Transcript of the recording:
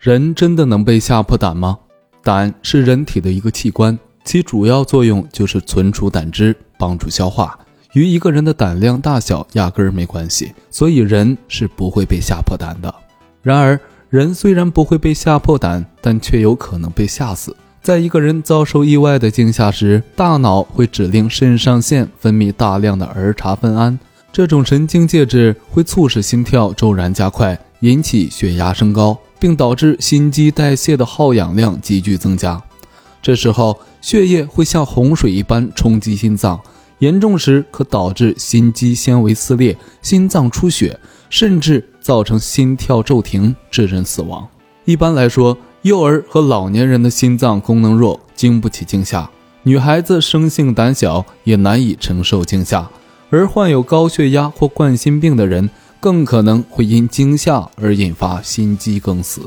人真的能被吓破胆吗？胆是人体的一个器官，其主要作用就是存储胆汁，帮助消化，与一个人的胆量大小压根儿没关系，所以人是不会被吓破胆的。然而，人虽然不会被吓破胆，但却有可能被吓死。在一个人遭受意外的惊吓时，大脑会指令肾上腺分泌大量的儿茶酚胺，这种神经介质会促使心跳骤然加快，引起血压升高。并导致心肌代谢的耗氧量急剧增加，这时候血液会像洪水一般冲击心脏，严重时可导致心肌纤维撕裂、心脏出血，甚至造成心跳骤停，致人死亡。一般来说，幼儿和老年人的心脏功能弱，经不起惊吓；女孩子生性胆小，也难以承受惊吓；而患有高血压或冠心病的人。更可能会因惊吓而引发心肌梗死。